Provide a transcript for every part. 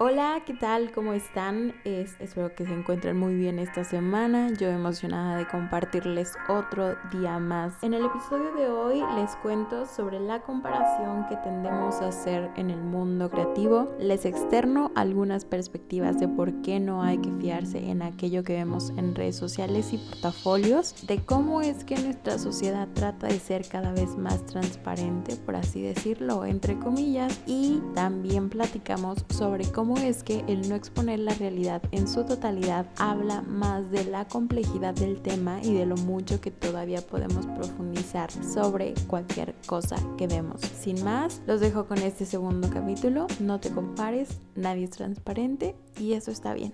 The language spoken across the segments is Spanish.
Hola, ¿qué tal? ¿Cómo están? espero que se encuentren muy bien esta semana. Yo emocionada de compartirles otro día más. En el episodio de hoy les cuento sobre la comparación que tendemos a hacer en el mundo creativo. Les externo algunas perspectivas de por qué no hay que fiarse en aquello que vemos en redes sociales y portafolios, de cómo es que nuestra sociedad trata de ser cada vez más transparente, por así decirlo, entre comillas, y también platicamos sobre cómo es que el no exponer la realidad en su totalidad habla más de la complejidad del tema y de lo mucho que todavía podemos profundizar sobre cualquier cosa que vemos. Sin más, los dejo con este segundo capítulo. No te compares, nadie es transparente y eso está bien.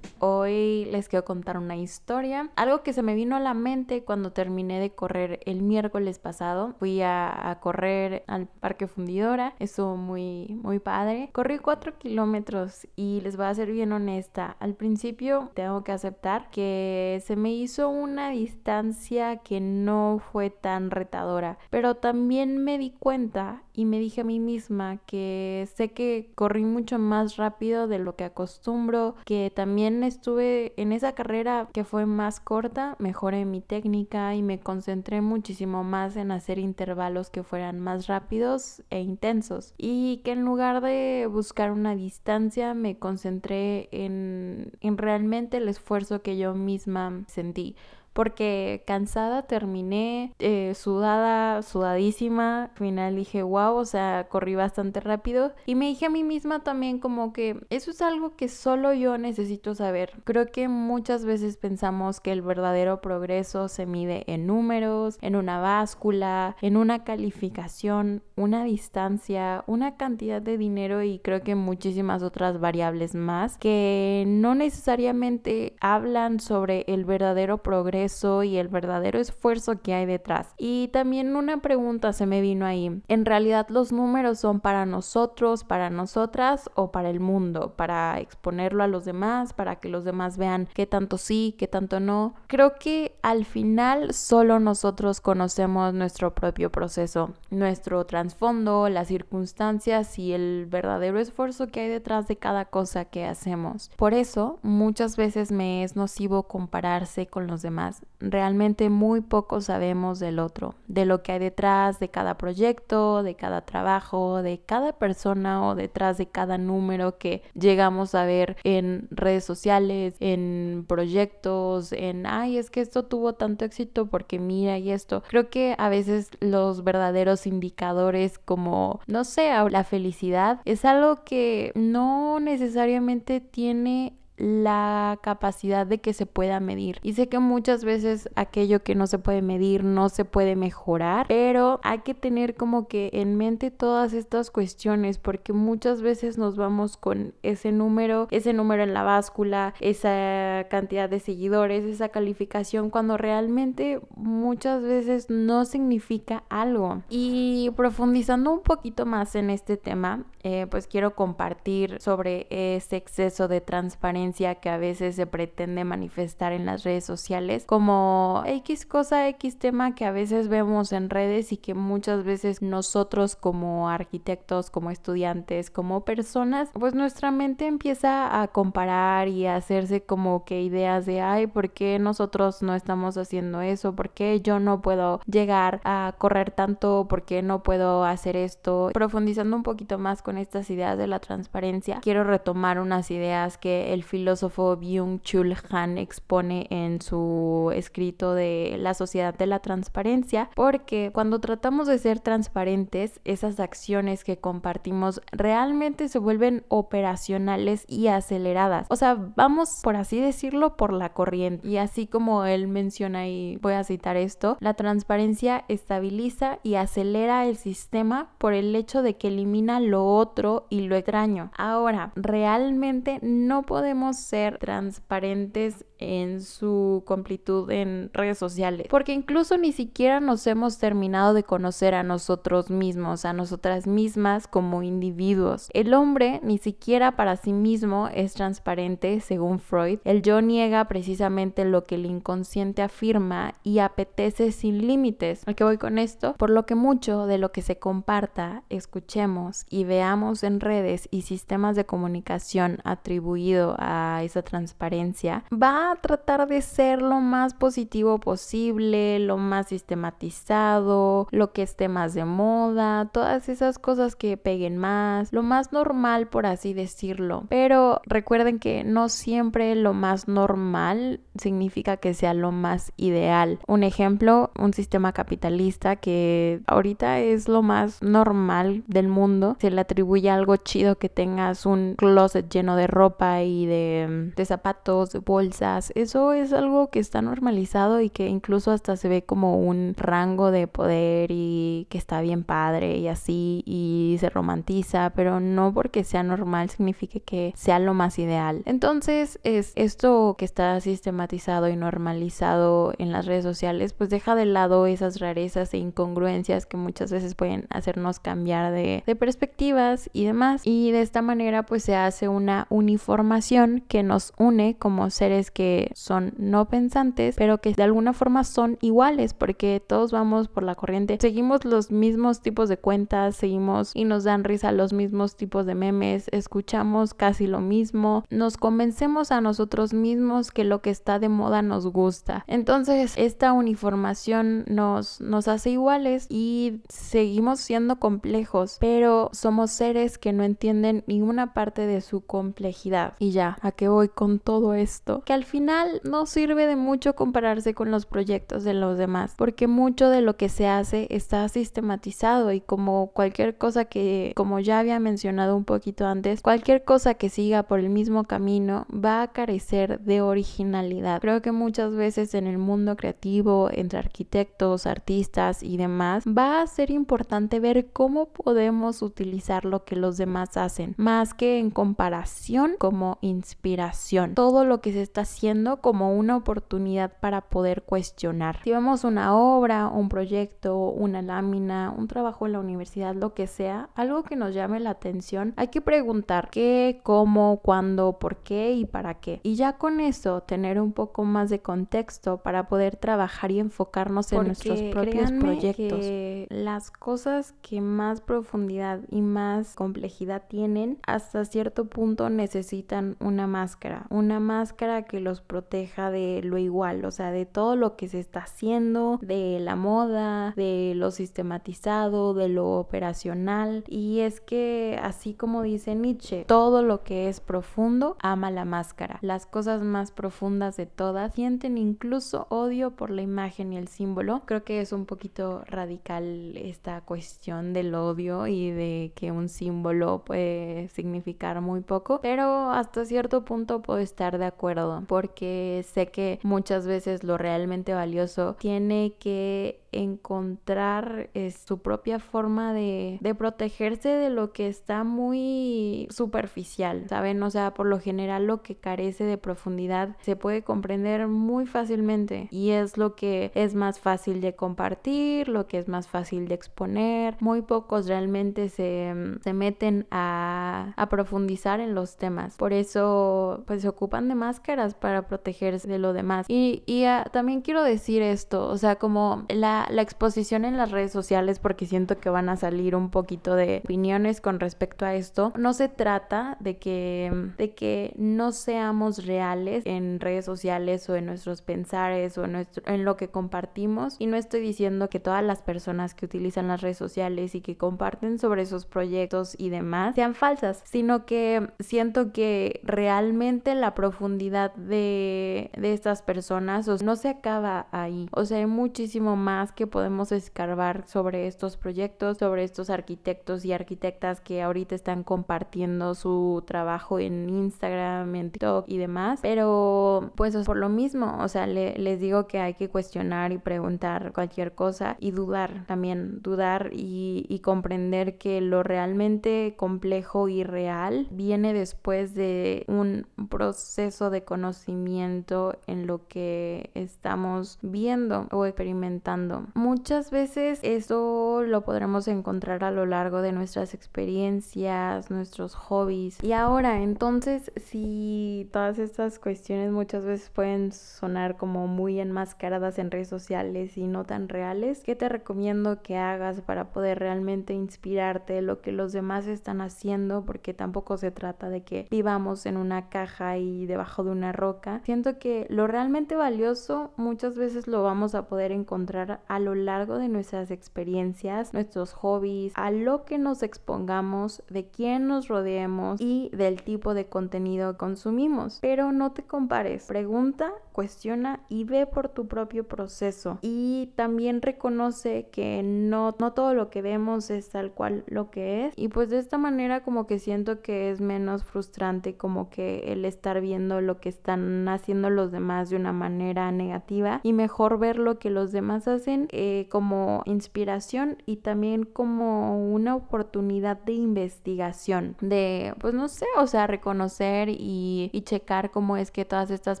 Hoy les quiero contar una historia. Algo que se me vino a la mente cuando terminé de correr el miércoles pasado. Fui a, correr al Parque Fundidora. Estuvo muy, muy padre. Corrí 4 kilómetros y les voy a ser bien honesta. Al principio tengo que aceptar que se me hizo una distancia que no fue tan retadora. Pero también me di cuenta y me dije a mí misma que sé que corrí mucho más rápido de lo que acostumbro, que también estuve en esa carrera que fue más corta, mejoré mi técnica y me concentré muchísimo más en hacer intervalos que fueran más rápidos e intensos. Y que en lugar de buscar una distancia me concentré en, en realmente el esfuerzo que yo misma sentí porque cansada terminé, eh, sudada, sudadísima. Al final dije, wow, o sea, corrí bastante rápido. Y me dije a mí misma también como que eso es algo que solo yo necesito saber. Creo que muchas veces pensamos que el verdadero progreso se mide en números, en una báscula, en una calificación, una distancia, una cantidad de dinero y creo que muchísimas otras variables más que no necesariamente hablan sobre el verdadero progreso y el verdadero esfuerzo que hay detrás. Y también una pregunta se me vino ahí. ¿En realidad los números son para nosotros, para nosotras o para el mundo? Para exponerlo a los demás, para que los demás vean qué tanto sí, qué tanto no. Creo que al final solo nosotros conocemos nuestro propio proceso, nuestro trasfondo, las circunstancias y el verdadero esfuerzo que hay detrás de cada cosa que hacemos. Por eso muchas veces me es nocivo compararse con los demás Realmente muy poco sabemos del otro, de lo que hay detrás de cada proyecto, de cada trabajo, de cada persona o detrás de cada número que llegamos a ver en redes sociales, en proyectos, en, ay, es que esto tuvo tanto éxito porque mira y esto. Creo que a veces los verdaderos indicadores como, no sé, la felicidad es algo que no necesariamente tiene la capacidad de que se pueda medir. Y sé que muchas veces aquello que no se puede medir no se puede mejorar, pero hay que tener como que en mente todas estas cuestiones porque muchas veces nos vamos con ese número, ese número en la báscula, esa cantidad de seguidores, esa calificación cuando realmente muchas veces no significa algo. Y profundizando un poquito más en este tema, eh, pues quiero compartir sobre ese exceso de transparencia que a veces se pretende manifestar en las redes sociales como X cosa, X tema que a veces vemos en redes y que muchas veces nosotros como arquitectos, como estudiantes, como personas, pues nuestra mente empieza a comparar y a hacerse como que ideas de, ay, ¿por qué nosotros no estamos haciendo eso? ¿Por qué yo no puedo llegar a correr tanto? ¿Por qué no puedo hacer esto? Profundizando un poquito más con estas ideas de la transparencia, quiero retomar unas ideas que el filósofo Byung-Chul Han expone en su escrito de La sociedad de la transparencia, porque cuando tratamos de ser transparentes, esas acciones que compartimos realmente se vuelven operacionales y aceleradas. O sea, vamos, por así decirlo, por la corriente. Y así como él menciona y voy a citar esto, la transparencia estabiliza y acelera el sistema por el hecho de que elimina lo otro y lo extraño. Ahora, realmente no podemos ser transparentes en su completud en redes sociales, porque incluso ni siquiera nos hemos terminado de conocer a nosotros mismos, a nosotras mismas como individuos. El hombre ni siquiera para sí mismo es transparente, según Freud. El yo niega precisamente lo que el inconsciente afirma y apetece sin límites. ¿A qué voy con esto? Por lo que mucho de lo que se comparta, escuchemos y veamos en redes y sistemas de comunicación atribuido a esa transparencia, va a tratar de ser lo más positivo posible, lo más sistematizado, lo que esté más de moda, todas esas cosas que peguen más, lo más normal por así decirlo. Pero recuerden que no siempre lo más normal significa que sea lo más ideal. Un ejemplo, un sistema capitalista que ahorita es lo más normal del mundo, se le atribuye algo chido que tengas un closet lleno de ropa y de, de zapatos, bolsas. Eso es algo que está normalizado y que incluso hasta se ve como un rango de poder y que está bien padre y así y se romantiza, pero no porque sea normal significa que sea lo más ideal. Entonces, es esto que está sistematizado y normalizado en las redes sociales, pues deja de lado esas rarezas e incongruencias que muchas veces pueden hacernos cambiar de, de perspectivas y demás. Y de esta manera, pues se hace una uniformación que nos une como seres que son no pensantes, pero que de alguna forma son iguales, porque todos vamos por la corriente, seguimos los mismos tipos de cuentas, seguimos y nos dan risa los mismos tipos de memes, escuchamos casi lo mismo, nos convencemos a nosotros mismos que lo que está de moda nos gusta. Entonces, esta uniformación nos, nos hace iguales y seguimos siendo complejos, pero somos seres que no entienden ninguna parte de su complejidad. Y ya, ¿a qué voy con todo esto? Que al final no sirve de mucho compararse con los proyectos de los demás, porque mucho de lo que se hace está sistematizado y como cualquier cosa que, como ya había mencionado un poquito antes, cualquier cosa que siga por el mismo camino va a carecer de originalidad. Creo que muchas veces en el mundo creativo, entre arquitectos, artistas y demás, va a ser importante ver cómo podemos utilizar lo que los demás hacen, más que en comparación como inspiración. Todo lo que se está haciendo como una oportunidad para poder cuestionar. Si vemos una obra, un proyecto, una lámina, un trabajo en la universidad, lo que sea, algo que nos llame la atención, hay que preguntar qué, cómo, cuándo, por qué y para qué. Y ya con eso tener un poco más de contexto para poder trabajar y enfocarnos en nuestros propios proyectos. Que las cosas que más profundidad y más complejidad tienen, hasta cierto punto necesitan una máscara, una máscara que los proteja de lo igual, o sea, de todo lo que se está haciendo, de la moda, de lo sistematizado, de lo operacional. Y es que, así como dice Nietzsche, todo lo que es profundo ama la máscara. Las cosas más profundas de todas sienten incluso odio por la imagen y el símbolo. Creo que es un poquito radical esta cuestión del odio y de que un símbolo puede significar muy poco, pero hasta cierto punto puedo estar de acuerdo porque sé que muchas veces lo realmente valioso tiene que encontrar eh, su propia forma de, de, protegerse de lo que está muy superficial, ¿saben? O sea, por lo general lo que carece de profundidad se puede comprender muy fácilmente y es lo que es más fácil de compartir, lo que es más fácil de exponer. Muy pocos realmente se, se meten a, a profundizar en los temas. Por eso, pues se ocupan de máscaras para protegerse de lo demás. Y, y uh, también quiero decir esto, o sea, como la exposición en las redes sociales porque siento que van a salir un poquito de opiniones con respecto a esto. No se trata de que, de que no seamos reales en redes sociales o en nuestros pensares o en, lo que compartimos. Y no estoy diciendo que todas las personas que utilizan las redes sociales y que comparten sobre sus proyectos y demás sean falsas, sino que siento que realmente la profundidad de, de estas personas no se acaba ahí. O sea, hay muchísimo más que podemos escarbar sobre estos proyectos, sobre estos arquitectos y arquitectas que ahorita están compartiendo su trabajo en Instagram, en TikTok y demás. Pero pues por lo mismo, o sea, les digo que hay que cuestionar y preguntar cualquier cosa y dudar también, dudar y, y comprender que lo realmente complejo y real viene después de un proceso de conocimiento en lo que estamos viendo o experimentando. Muchas veces eso lo podremos encontrar a lo largo de nuestras experiencias, nuestros hobbies. Y ahora, entonces, si todas estas cuestiones muchas veces pueden sonar como muy enmascaradas en redes sociales y no tan reales, ¿qué te recomiendo que hagas para poder realmente inspirarte lo que los demás están haciendo? Porque tampoco se trata de que vivamos en una caja y debajo de una roca. Siento que lo realmente valioso muchas veces lo vamos a poder encontrar a lo largo de nuestras experiencias, nuestros hobbies, a lo que nos expongamos, de quién nos rodeemos y del tipo de contenido que consumimos. Pero no te compares, pregunta, cuestiona y ve por tu propio proceso. Y también reconoce que no, no todo lo que vemos es tal cual lo que es. Y pues de esta manera como que siento que es menos frustrante como que el estar viendo lo que están haciendo los demás de una manera negativa y mejor ver lo que los demás hacen eh, como inspiración y también como una oportunidad de investigación, de pues no sé, o sea, reconocer y, y checar cómo es que todas estas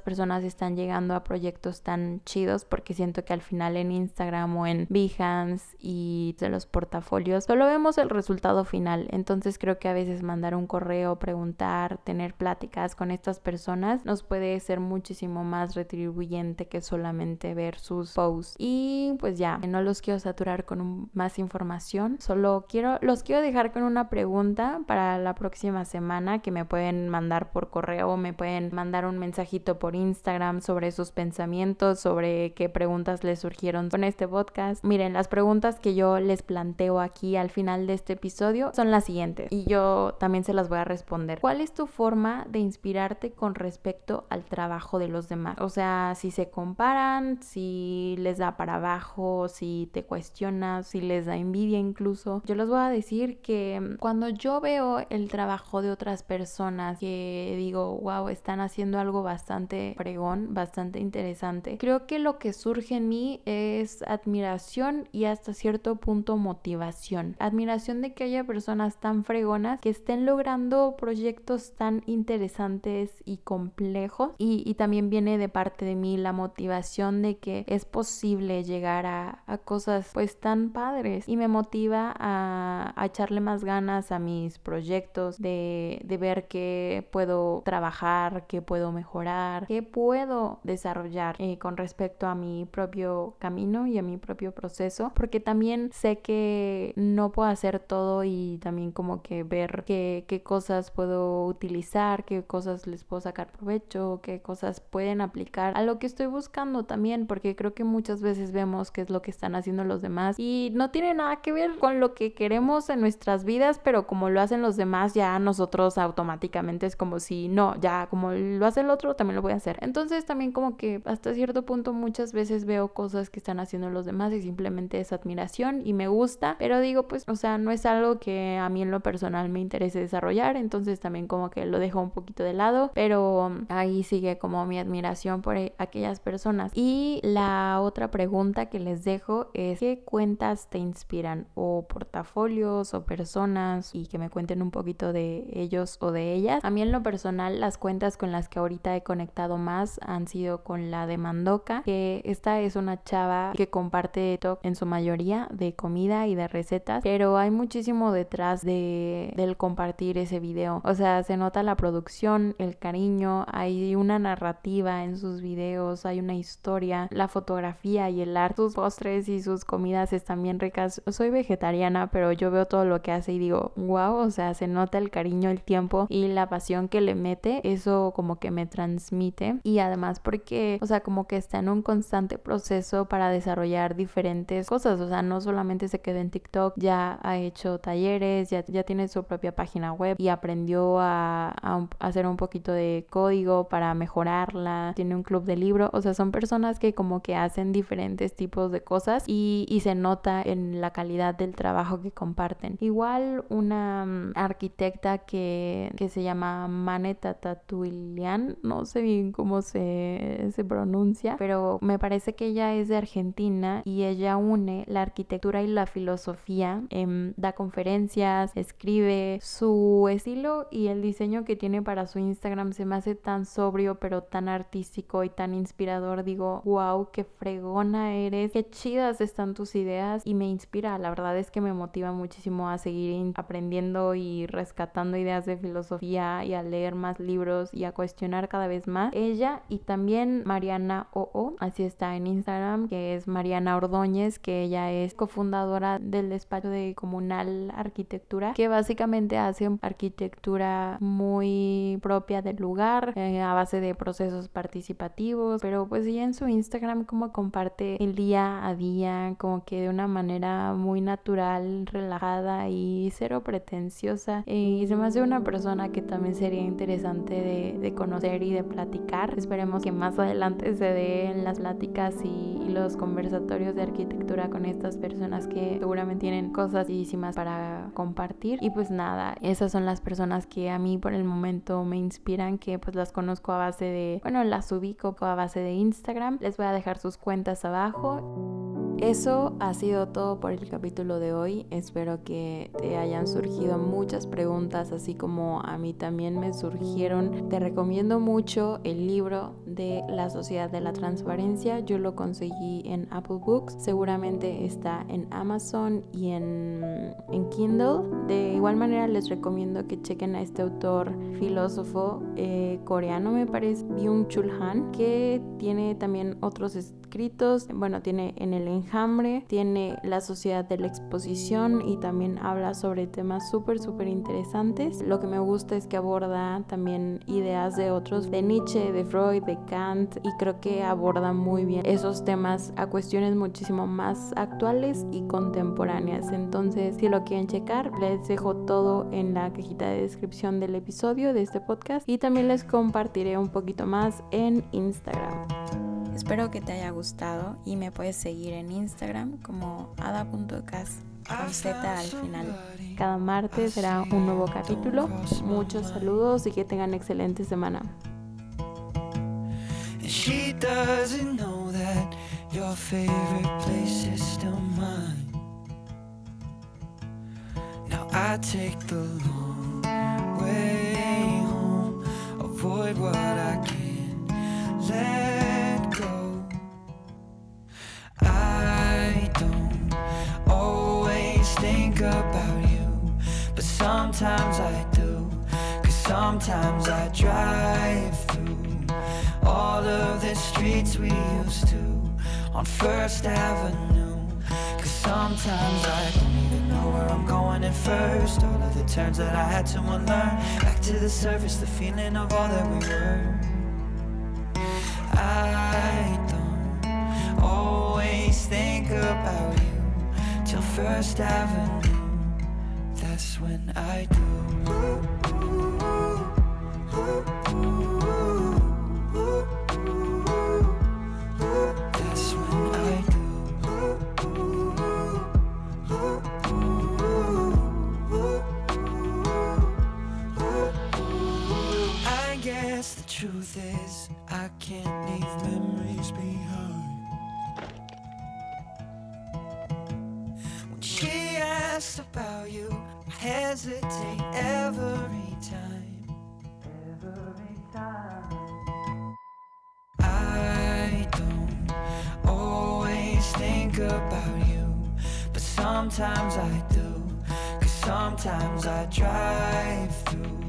personas están llegando a proyectos tan chidos porque siento que al final en Instagram o en Behance y de los portafolios solo vemos el resultado final, entonces creo que a veces mandar un correo, preguntar, tener pláticas con estas personas nos puede ser muchísimo más retribuyente que solamente ver sus posts. Y pues ya, no los quiero saturar con más información, solo quiero, los quiero dejar con una pregunta para la próxima semana que me pueden mandar por correo me pueden mandar un mensajito por Instagram sobre sus pensamientos, sobre qué preguntas les surgieron con este podcast. Miren, las preguntas que yo les planteo aquí al final de este episodio son las siguientes y yo también se las voy a responder. ¿Cuál es tu forma de inspirarte con respecto al trabajo de los demás? O sea, si se comparan, si les da para abajo, si te cuestionas, si les da envidia incluso. Yo les voy a decir que cuando yo veo el trabajo de otras personas que digo, wow, están haciendo algo bastante fregón, bastante interesante, creo que lo que surge en mí es admiración y hasta cierto punto motivación. Admiración de que haya personas tan fregonas que estén logrando proyectos tan interesantes y complejos y, y también viene de parte de mí la motivación de que es posible llegar a, a cosas pues tan padres. Y me motiva a, a, echarle más ganas a mis proyectos de, de ver qué puedo trabajar, qué puedo mejorar, qué puedo desarrollar eh, con respecto a mi propio camino y a mi propio proceso. Porque también sé que no puedo hacer todo y también como que ver qué, qué cosas puedo utilizar, qué cosas les puedo sacar provecho, qué cosas pueden aplicar a lo que estoy buscando también, porque creo que muchas veces vemos qué es lo que están haciendo los demás y no tiene nada que ver con lo que queremos en nuestras vidas, pero como lo hacen los demás, ya nosotros automáticamente es como si no, ya como lo hace el otro, también lo voy a hacer. Entonces también como que hasta cierto punto muchas veces veo cosas que están haciendo los demás y simplemente es admiración y me gusta, pero digo pues, o sea, no es algo que a mí en lo personal me interese desarrollar, entonces también como que lo dejo un poquito de lado, pero ahí sigue como mi admiración por aquellas personas. Y la otra pregunta que les dejo es ¿qué cuentas te inspiran? O portafolios o personas y que me cuenten un poquito de ellos o de ellas. A mí en lo personal las cuentas con las que ahorita he conectado más han sido con la de Mandoka, que esta es una chava que comparte top en su mayoría de comida y de recetas, pero hay muchísimo detrás de, del compartir ese video. O sea, se nota la producción, el cariño, hay una narrativa en sus videos, hay una historia, la fotografía y el arte, postres y sus comidas están bien ricas. Soy vegetariana, pero yo veo todo lo que hace y digo, wow, o sea, se nota el cariño, el tiempo y la pasión que le mete, eso como que me transmite. Y además porque, o sea, como que está en un constante proceso para desarrollar diferentes cosas, o sea, no solamente se queda en TikTok, ya ha hecho talleres, ya, tiene su propia página web y aprendió a, a, a hacer un poquito de código para mejorarla, tiene un club de libro, o sea, son personas que como que hacen diferentes tipos de cosas y, se nota en la calidad del trabajo que comparten. Igual una um, arquitecta que, que se llama Maneta Tatuilian, no sé bien cómo se, se pronuncia, pero me parece que ella es de Argentina y ella une la arquitectura y la filosofía, eh, da conferencias, escribe, su estilo y el diseño que tiene para su Instagram se me hace tan sobrio pero tan artístico y tan inspirador. Digo, wow, qué fregona eres qué chidas están tus ideas y me inspira. La verdad es que me motiva muchísimo a seguir aprendiendo y rescatando ideas de filosofía y a leer más libros y a cuestionar cada vez más. Ella y también Mariana OO, así está en Instagram, que es Mariana Ordóñez, que ella es cofundadora del despacho de Comunal Arquitectura, que básicamente hace arquitectura muy propia del lugar, eh, a base de procesos participativos, pero pues ella en su Instagram como comparte el día a día, como que de una manera muy natural, relajada y cero pretenciosa. y se me hace una persona que también sería interesante de, de conocer y de platicar. Esperemos que más adelante se den las pláticas y, los conversatorios de arquitectura con estas personas que seguramente tienen cosas bellísimas para compartir. Y pues nada, esas son las personas que a mí por el momento me inspiran, que pues las conozco a base de, bueno, las ubico a base de Instagram. Les voy a dejar sus cuentas abajo. Eso ha sido todo por el capítulo de hoy. Espero que te hayan surgido muchas preguntas, así como a mí también me surgieron. Te recomiendo mucho el libro de la Sociedad de la Transparencia. Yo lo conseguí en Apple Books. Seguramente está en Amazon y en, en Kindle. De igual manera les recomiendo que chequen a este autor filósofo eh, coreano, me parece, Byung-Chul Han, que tiene también otros Bueno, tiene en el enjambre, tiene la sociedad de la exposición y también habla sobre temas súper, súper interesantes. Lo que me gusta es que aborda también ideas de otros, de Nietzsche, de Freud, de Kant y creo que aborda muy bien esos temas a cuestiones muchísimo más actuales y contemporáneas. Entonces, si lo quieren checar, les dejo todo en la cajita de descripción del episodio de este podcast y también les compartiré un poquito más en Instagram. Espero que te haya gustado y me puedes seguir en Instagram como ada.cas con Z al final. Cada martes será un nuevo capítulo. Muchos saludos y que tengan excelente semana. Sometimes I do, cause sometimes I drive through all of the streets we used to on First Avenue. Cause sometimes I don't even know where I'm going at first. All of the turns that I had to unlearn. Back to the surface, the feeling of all that we were. I don't always think about you till First Avenue that's when I do. That's when I do. I guess the truth is, I can't leave memories behind. About you I hesitate every time. Every time. I don't always think about you, but sometimes I do. Cause sometimes I drive through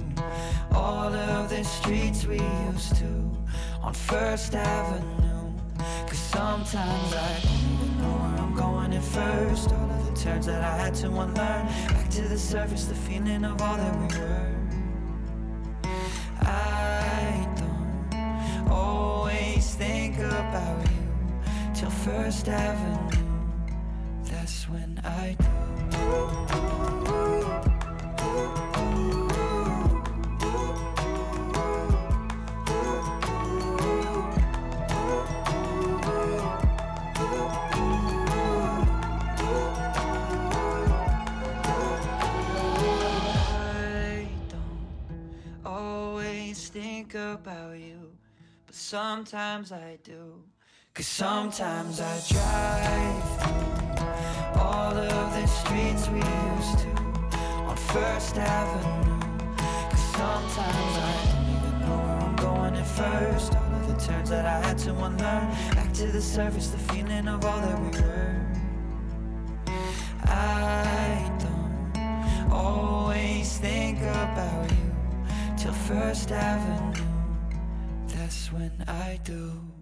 all of the streets we used to on First Avenue. Cause sometimes I don't even know where I'm going first. All of the turns that I had to unlearn. Back to the surface, the feeling of all that we were. I don't always think about you till First Avenue. That's when I do. About you, but sometimes I do. Cause sometimes I drive through all of the streets we used to on First Avenue. Cause sometimes I don't even know where I'm going at first. All of the turns that I had to unlearn. Back to the surface, the feeling of all that we were. I don't always think about you till First Avenue. That's when I do.